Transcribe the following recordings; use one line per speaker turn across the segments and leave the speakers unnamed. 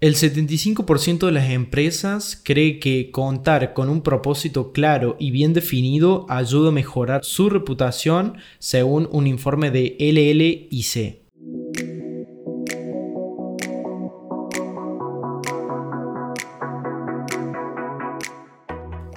El 75% de las empresas cree que contar con un propósito claro y bien definido ayuda a mejorar su reputación según un informe de LLIC.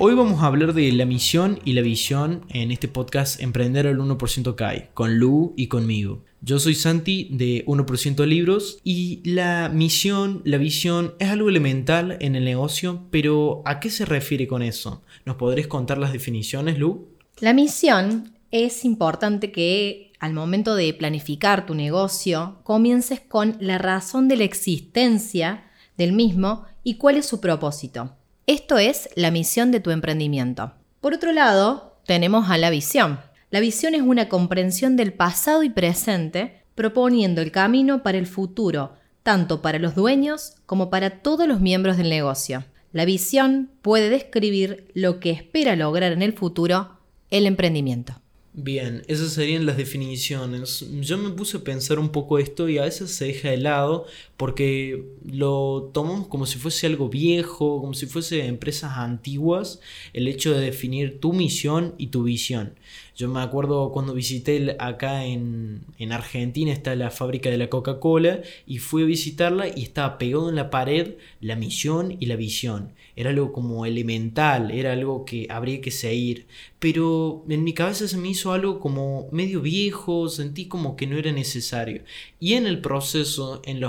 Hoy vamos a hablar de la misión y la visión en este podcast Emprender al 1% CAI, con Lu y conmigo. Yo soy Santi de 1% Libros y la misión, la visión es algo elemental en el negocio, pero ¿a qué se refiere con eso? ¿Nos podrías contar las definiciones, Lu?
La misión es importante que al momento de planificar tu negocio comiences con la razón de la existencia del mismo y cuál es su propósito. Esto es la misión de tu emprendimiento. Por otro lado, tenemos a la visión. La visión es una comprensión del pasado y presente, proponiendo el camino para el futuro, tanto para los dueños como para todos los miembros del negocio. La visión puede describir lo que espera lograr en el futuro el emprendimiento.
Bien, esas serían las definiciones. Yo me puse a pensar un poco esto y a veces se deja de lado porque lo tomamos como si fuese algo viejo, como si fuese empresas antiguas, el hecho de definir tu misión y tu visión. Yo me acuerdo cuando visité acá en, en Argentina, está la fábrica de la Coca-Cola, y fui a visitarla y estaba pegado en la pared la misión y la visión. Era algo como elemental, era algo que habría que seguir. Pero en mi cabeza se me hizo algo como medio viejo, sentí como que no era necesario. Y en el proceso, en,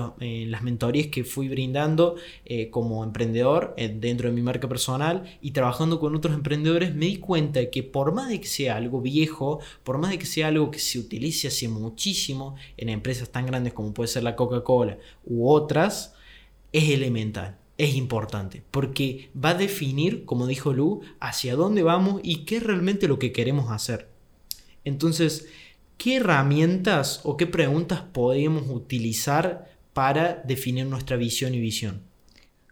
las mentorías que fui brindando eh, como emprendedor eh, dentro de mi marca personal y trabajando con otros emprendedores, me di cuenta que por más de que sea algo viejo, por más de que sea algo que se utilice hace muchísimo en empresas tan grandes como puede ser la Coca-Cola u otras, es elemental es importante porque va a definir, como dijo Lu, hacia dónde vamos y qué es realmente lo que queremos hacer. Entonces, ¿qué herramientas o qué preguntas podemos utilizar para definir nuestra visión y visión?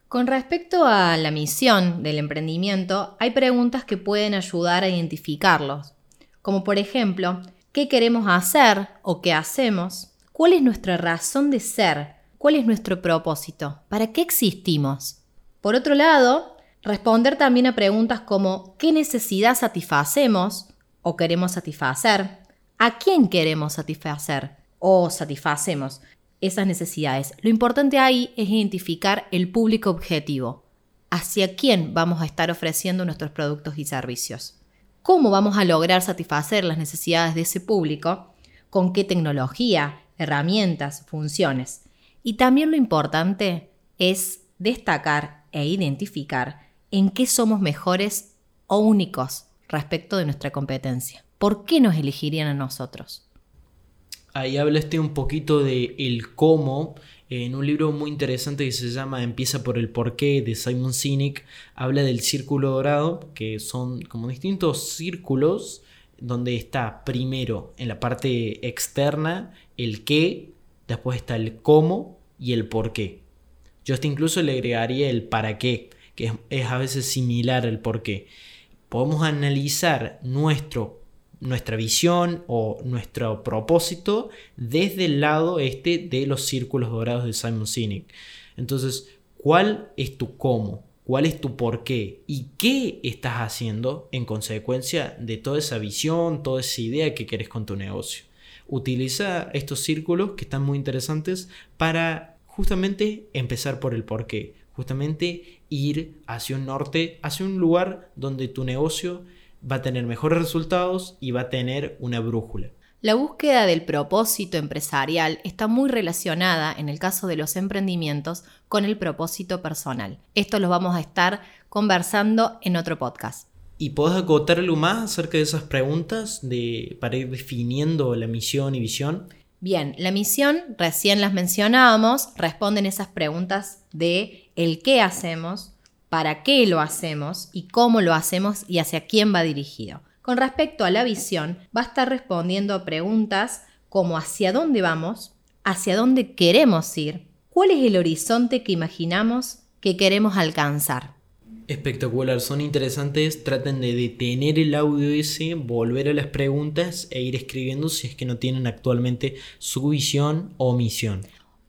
Con respecto a la misión del emprendimiento, hay preguntas que pueden ayudar a identificarlos, como por ejemplo, ¿qué queremos hacer o qué hacemos? ¿Cuál es nuestra razón de ser? ¿Cuál es nuestro propósito? ¿Para qué existimos? Por otro lado, responder también a preguntas como ¿qué necesidad satisfacemos o queremos satisfacer? ¿A quién queremos satisfacer o satisfacemos esas necesidades? Lo importante ahí es identificar el público objetivo. ¿Hacia quién vamos a estar ofreciendo nuestros productos y servicios? ¿Cómo vamos a lograr satisfacer las necesidades de ese público? ¿Con qué tecnología, herramientas, funciones? Y también lo importante es destacar e identificar en qué somos mejores o únicos respecto de nuestra competencia. ¿Por qué nos elegirían a nosotros?
Ahí hablaste un poquito de el cómo. En un libro muy interesante que se llama Empieza por el porqué de Simon Sinek, habla del círculo dorado, que son como distintos círculos donde está primero en la parte externa el qué, después está el cómo y el por qué. Yo hasta incluso le agregaría el para qué, que es, es a veces similar al por qué podemos analizar nuestro, nuestra visión o nuestro propósito desde el lado este de los círculos dorados de Simon Sinek. Entonces, ¿cuál es tu cómo? ¿Cuál es tu por qué? ¿Y qué estás haciendo en consecuencia de toda esa visión, toda esa idea que querés con tu negocio? Utiliza estos círculos que están muy interesantes para justamente empezar por el por qué justamente ir hacia un norte, hacia un lugar donde tu negocio va a tener mejores resultados y va a tener una brújula.
La búsqueda del propósito empresarial está muy relacionada, en el caso de los emprendimientos, con el propósito personal. Esto lo vamos a estar conversando en otro podcast.
¿Y podés acotar algo más acerca de esas preguntas de, para ir definiendo la misión y visión?
Bien, la misión, recién las mencionábamos, responden esas preguntas de el qué hacemos, para qué lo hacemos y cómo lo hacemos y hacia quién va dirigido. Con respecto a la visión, va a estar respondiendo a preguntas como hacia dónde vamos, hacia dónde queremos ir, cuál es el horizonte que imaginamos que queremos alcanzar.
Espectacular, son interesantes. Traten de detener el audio ese, volver a las preguntas e ir escribiendo si es que no tienen actualmente su visión o misión.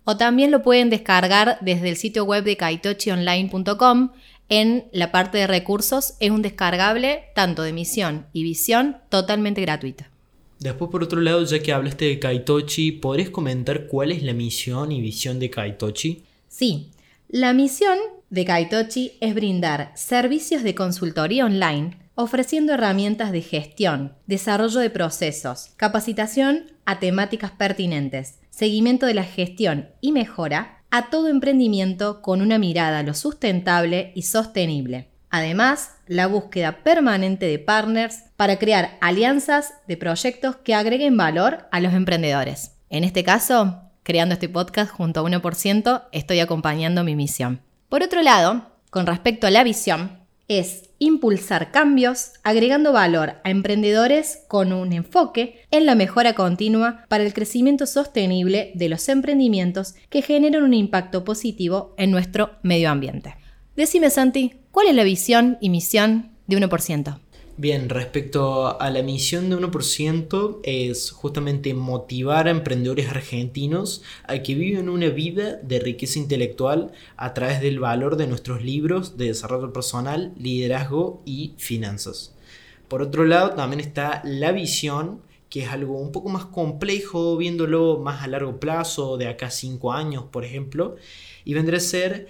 O también lo pueden descargar desde el sitio web de kaitochionline.com. En la parte de recursos es un descargable tanto de misión y visión totalmente gratuita.
Después, por otro lado, ya que hablaste de Kaitochi, ¿podrías comentar cuál es la misión y visión de Kaitochi?
Sí, la misión de Kaitochi es brindar servicios de consultoría online ofreciendo herramientas de gestión, desarrollo de procesos, capacitación a temáticas pertinentes, seguimiento de la gestión y mejora a todo emprendimiento con una mirada a lo sustentable y sostenible. Además, la búsqueda permanente de partners para crear alianzas de proyectos que agreguen valor a los emprendedores. En este caso, creando este podcast junto a 1%, estoy acompañando mi misión. Por otro lado, con respecto a la visión, es impulsar cambios, agregando valor a emprendedores con un enfoque en la mejora continua para el crecimiento sostenible de los emprendimientos que generan un impacto positivo en nuestro medio ambiente. Decime, Santi, ¿cuál es la visión y misión de 1%?
Bien, respecto a la misión de 1% es justamente motivar a emprendedores argentinos a que vivan una vida de riqueza intelectual a través del valor de nuestros libros de desarrollo personal, liderazgo y finanzas. Por otro lado, también está la visión, que es algo un poco más complejo, viéndolo más a largo plazo, de acá a 5 años, por ejemplo, y vendrá a ser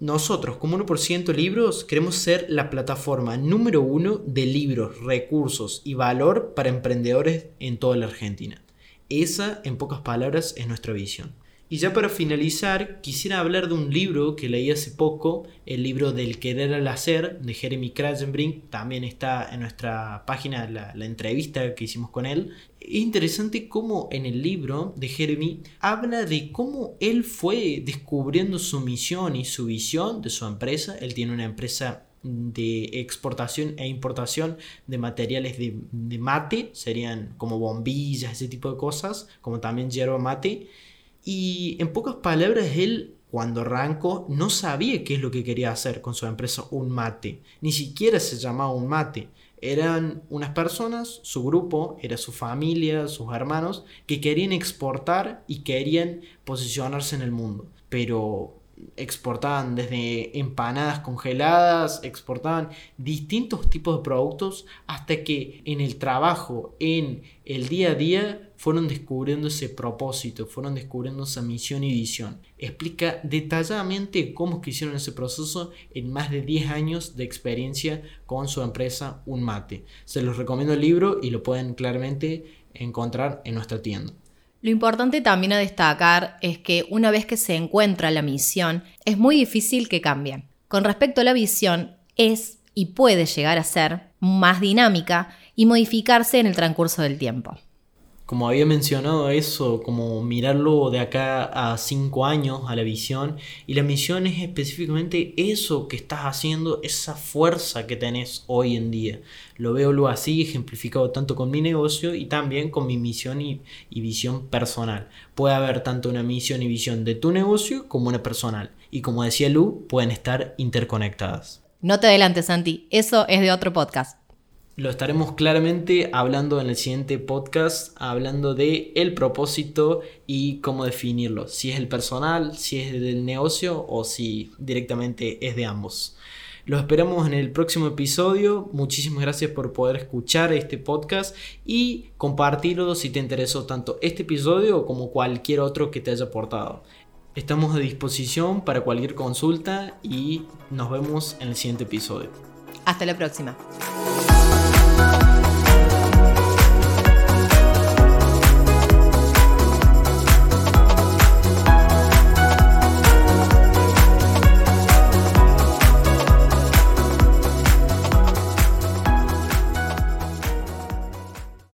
nosotros, como 1% Libros, queremos ser la plataforma número uno de libros, recursos y valor para emprendedores en toda la Argentina. Esa, en pocas palabras, es nuestra visión. Y ya para finalizar, quisiera hablar de un libro que leí hace poco, el libro del querer al hacer de Jeremy Krajenbrink, también está en nuestra página la, la, entrevista que hicimos con él. Es interesante cómo en el libro de Jeremy habla de cómo él fue descubriendo su misión y su visión de su empresa. Él tiene una empresa de exportación e importación de materiales de, de mate, serían como bombillas, ese tipo de cosas, como también hierba mate y en pocas palabras, él cuando arrancó no sabía qué es lo que quería hacer con su empresa Un Mate. Ni siquiera se llamaba Un Mate. Eran unas personas, su grupo, era su familia, sus hermanos, que querían exportar y querían posicionarse en el mundo. Pero exportaban desde empanadas congeladas, exportaban distintos tipos de productos hasta que en el trabajo, en el día a día, fueron descubriendo ese propósito, fueron descubriendo esa misión y visión. Explica detalladamente cómo hicieron ese proceso en más de 10 años de experiencia con su empresa Un Mate. Se los recomiendo el libro y lo pueden claramente encontrar en nuestra tienda.
Lo importante también a destacar es que una vez que se encuentra la misión, es muy difícil que cambie. Con respecto a la visión, es y puede llegar a ser más dinámica y modificarse en el transcurso del tiempo
como había mencionado eso, como mirarlo de acá a cinco años a la visión. Y la misión es específicamente eso que estás haciendo, esa fuerza que tenés hoy en día. Lo veo luego así, ejemplificado tanto con mi negocio y también con mi misión y, y visión personal. Puede haber tanto una misión y visión de tu negocio como una personal. Y como decía Lu, pueden estar interconectadas.
No te adelantes, Santi, eso es de otro podcast.
Lo estaremos claramente hablando en el siguiente podcast, hablando de el propósito y cómo definirlo, si es el personal, si es del negocio o si directamente es de ambos. Lo esperamos en el próximo episodio. Muchísimas gracias por poder escuchar este podcast y compartirlo si te interesó tanto este episodio como cualquier otro que te haya aportado. Estamos a disposición para cualquier consulta y nos vemos en el siguiente episodio.
Hasta la próxima.